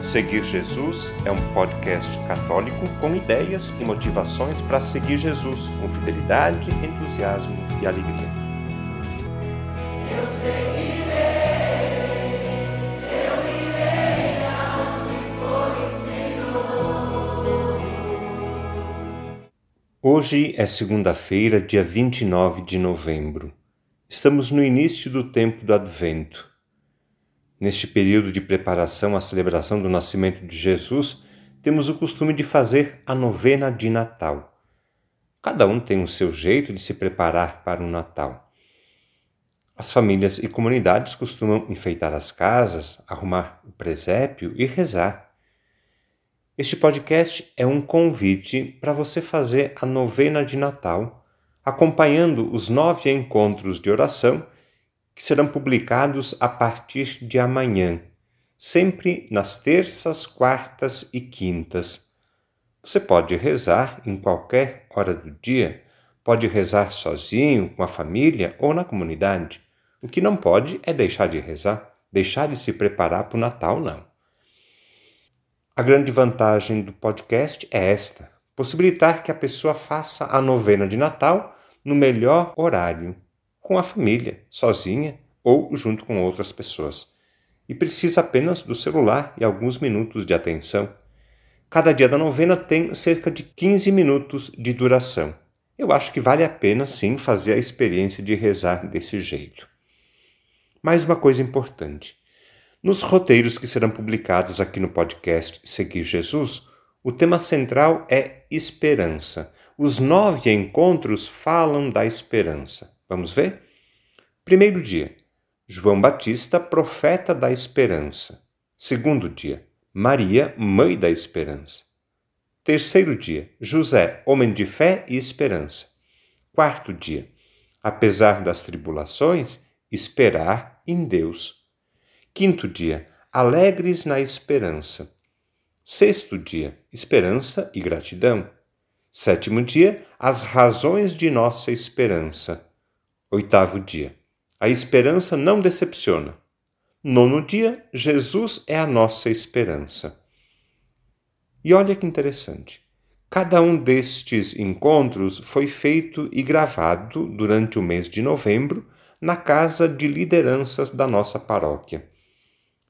Seguir Jesus é um podcast católico com ideias e motivações para seguir Jesus com fidelidade, entusiasmo e alegria. Eu seguirei, eu irei aonde for o Senhor. Hoje é segunda-feira, dia 29 de novembro. Estamos no início do tempo do Advento. Neste período de preparação à celebração do nascimento de Jesus, temos o costume de fazer a novena de Natal. Cada um tem o seu jeito de se preparar para o Natal. As famílias e comunidades costumam enfeitar as casas, arrumar o presépio e rezar. Este podcast é um convite para você fazer a novena de Natal, acompanhando os nove encontros de oração que serão publicados a partir de amanhã, sempre nas terças, quartas e quintas. Você pode rezar em qualquer hora do dia, pode rezar sozinho, com a família ou na comunidade. O que não pode é deixar de rezar, deixar de se preparar para o Natal, não. A grande vantagem do podcast é esta: possibilitar que a pessoa faça a novena de Natal no melhor horário com a família, sozinha ou junto com outras pessoas. E precisa apenas do celular e alguns minutos de atenção. Cada dia da novena tem cerca de 15 minutos de duração. Eu acho que vale a pena sim fazer a experiência de rezar desse jeito. Mais uma coisa importante. Nos roteiros que serão publicados aqui no podcast Seguir Jesus, o tema central é esperança. Os nove encontros falam da esperança. Vamos ver? Primeiro dia: João Batista, profeta da esperança. Segundo dia: Maria, mãe da esperança. Terceiro dia: José, homem de fé e esperança. Quarto dia: Apesar das tribulações, esperar em Deus. Quinto dia: Alegres na esperança. Sexto dia: Esperança e gratidão. Sétimo dia: As razões de nossa esperança. Oitavo dia. A esperança não decepciona. Nono dia, Jesus é a nossa esperança. E olha que interessante. Cada um destes encontros foi feito e gravado durante o mês de novembro na casa de lideranças da nossa paróquia.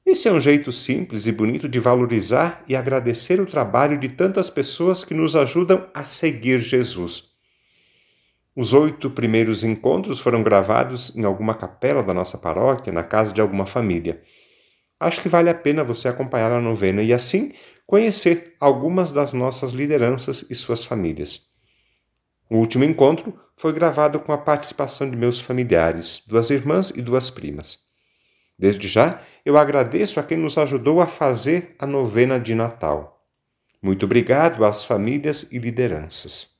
Esse é um jeito simples e bonito de valorizar e agradecer o trabalho de tantas pessoas que nos ajudam a seguir Jesus. Os oito primeiros encontros foram gravados em alguma capela da nossa paróquia, na casa de alguma família. Acho que vale a pena você acompanhar a novena e, assim, conhecer algumas das nossas lideranças e suas famílias. O último encontro foi gravado com a participação de meus familiares, duas irmãs e duas primas. Desde já, eu agradeço a quem nos ajudou a fazer a novena de Natal. Muito obrigado às famílias e lideranças.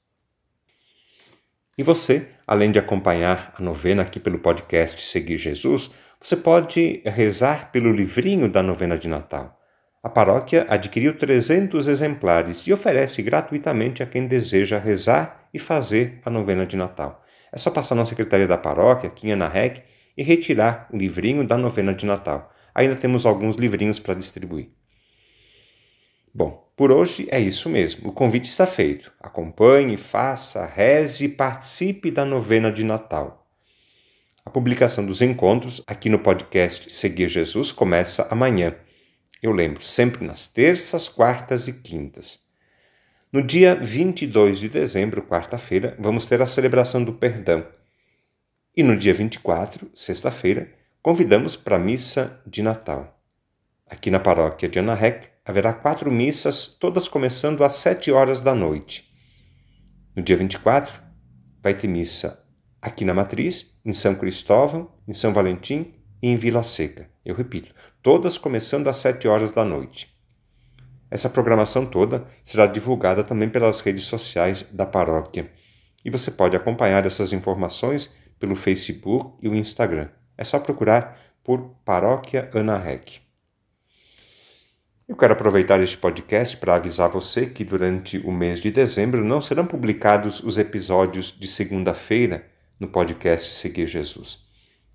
E você, além de acompanhar a novena aqui pelo podcast Seguir Jesus, você pode rezar pelo livrinho da novena de Natal. A paróquia adquiriu 300 exemplares e oferece gratuitamente a quem deseja rezar e fazer a novena de Natal. É só passar na secretaria da paróquia, aqui em Anarrec, e retirar o livrinho da novena de Natal. Ainda temos alguns livrinhos para distribuir. Bom, por hoje é isso mesmo. O convite está feito. Acompanhe, faça, reze e participe da novena de Natal. A publicação dos encontros aqui no podcast Seguir Jesus começa amanhã. Eu lembro, sempre nas terças, quartas e quintas. No dia 22 de dezembro, quarta-feira, vamos ter a celebração do perdão. E no dia 24, sexta-feira, convidamos para a missa de Natal. Aqui na paróquia de Anarrec haverá quatro missas, todas começando às sete horas da noite. No dia 24, vai ter missa aqui na Matriz, em São Cristóvão, em São Valentim e em Vila Seca. Eu repito, todas começando às sete horas da noite. Essa programação toda será divulgada também pelas redes sociais da paróquia. E você pode acompanhar essas informações pelo Facebook e o Instagram. É só procurar por Paróquia Ana Rec. Eu quero aproveitar este podcast para avisar você que durante o mês de dezembro não serão publicados os episódios de segunda-feira no podcast Seguir Jesus.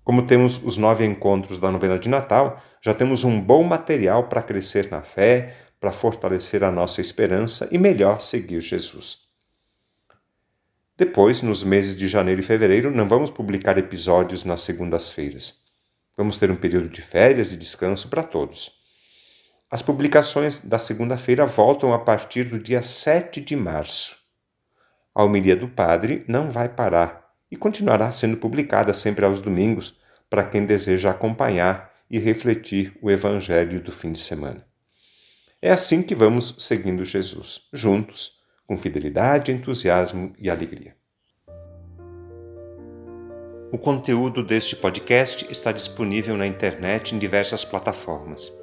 Como temos os nove encontros da novena de Natal, já temos um bom material para crescer na fé, para fortalecer a nossa esperança e melhor seguir Jesus. Depois, nos meses de janeiro e fevereiro, não vamos publicar episódios nas segundas-feiras. Vamos ter um período de férias e descanso para todos. As publicações da segunda-feira voltam a partir do dia 7 de março. A homilia do Padre não vai parar e continuará sendo publicada sempre aos domingos para quem deseja acompanhar e refletir o Evangelho do fim de semana. É assim que vamos seguindo Jesus, juntos, com fidelidade, entusiasmo e alegria. O conteúdo deste podcast está disponível na internet em diversas plataformas.